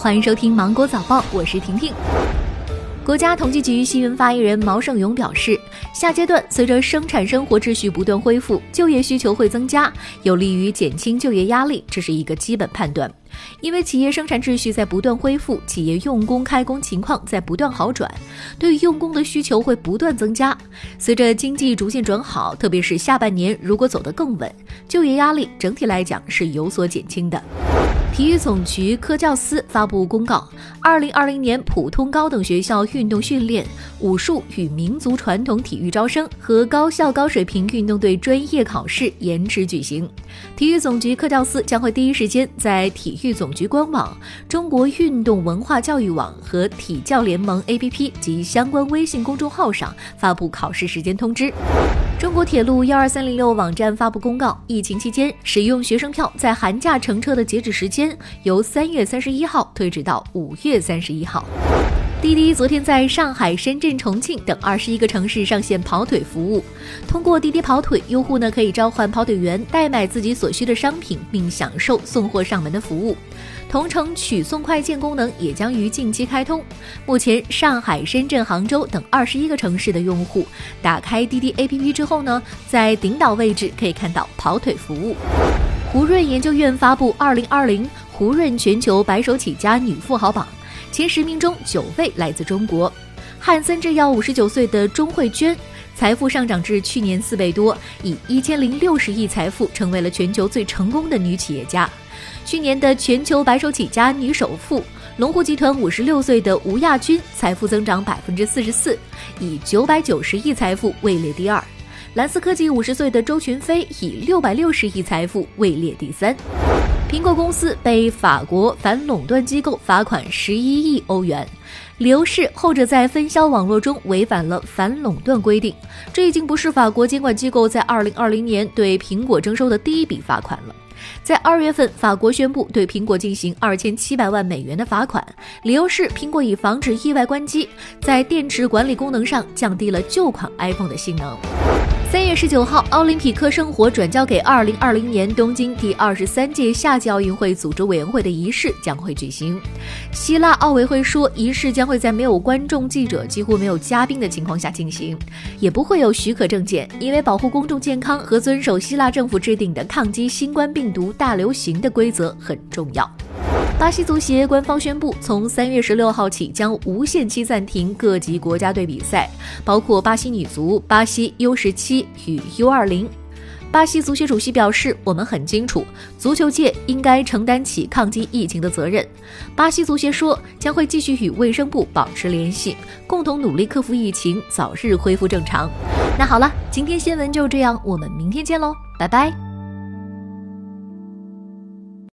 欢迎收听《芒果早报》，我是婷婷。国家统计局新闻发言人毛盛勇表示，下阶段随着生产生活秩序不断恢复，就业需求会增加，有利于减轻就业压力，这是一个基本判断。因为企业生产秩序在不断恢复，企业用工开工情况在不断好转，对用工的需求会不断增加。随着经济逐渐转好，特别是下半年如果走得更稳，就业压力整体来讲是有所减轻的。体育总局科教司发布公告，二零二零年普通高等学校运动训练、武术与民族传统体育招生和高校高水平运动队专业考试延迟举行。体育总局科教司将会第一时间在体育总局官网、中国运动文化教育网和体教联盟 APP 及相关微信公众号上发布考试时间通知。中国铁路幺二三零六网站发布公告，疫情期间使用学生票在寒假乘车的截止时间由三月三十一号推迟到五月三十一号。滴滴昨天在上海、深圳、重庆等二十一个城市上线跑腿服务。通过滴滴跑腿，用户呢可以召唤跑腿员代买自己所需的商品，并享受送货上门的服务。同城取送快件功能也将于近期开通。目前，上海、深圳、杭州等二十一个城市的用户打开滴滴 APP 之后呢，在顶岛位置可以看到跑腿服务。胡润研究院发布二零二零胡润全球白手起家女富豪榜。前十名中九位来自中国，汉森制药五十九岁的钟慧娟，财富上涨至去年四倍多，以一千零六十亿财富成为了全球最成功的女企业家。去年的全球白手起家女首富，龙湖集团五十六岁的吴亚军，财富增长百分之四十四，以九百九十亿财富位列第二。蓝思科技五十岁的周群飞，以六百六十亿财富位列第三。苹果公司被法国反垄断机构罚款十一亿欧元，理由是后者在分销网络中违反了反垄断规定。这已经不是法国监管机构在二零二零年对苹果征收的第一笔罚款了。在二月份，法国宣布对苹果进行二千七百万美元的罚款，理由是苹果以防止意外关机，在电池管理功能上降低了旧款 iPhone 的性能。三月十九号，奥林匹克圣火转交给二零二零年东京第二十三届夏季奥运会组织委员会的仪式将会举行。希腊奥委会说，仪式将会在没有观众、记者、几乎没有嘉宾的情况下进行，也不会有许可证件，因为保护公众健康和遵守希腊政府制定的抗击新冠病毒大流行的规则很重要。巴西足协官方宣布，从三月十六号起将无限期暂停各级国家队比赛，包括巴西女足、巴西 U 十七与 U 二零。巴西足协主席表示：“我们很清楚，足球界应该承担起抗击疫情的责任。”巴西足协说，将会继续与卫生部保持联系，共同努力克服疫情，早日恢复正常。那好了，今天新闻就这样，我们明天见喽，拜拜。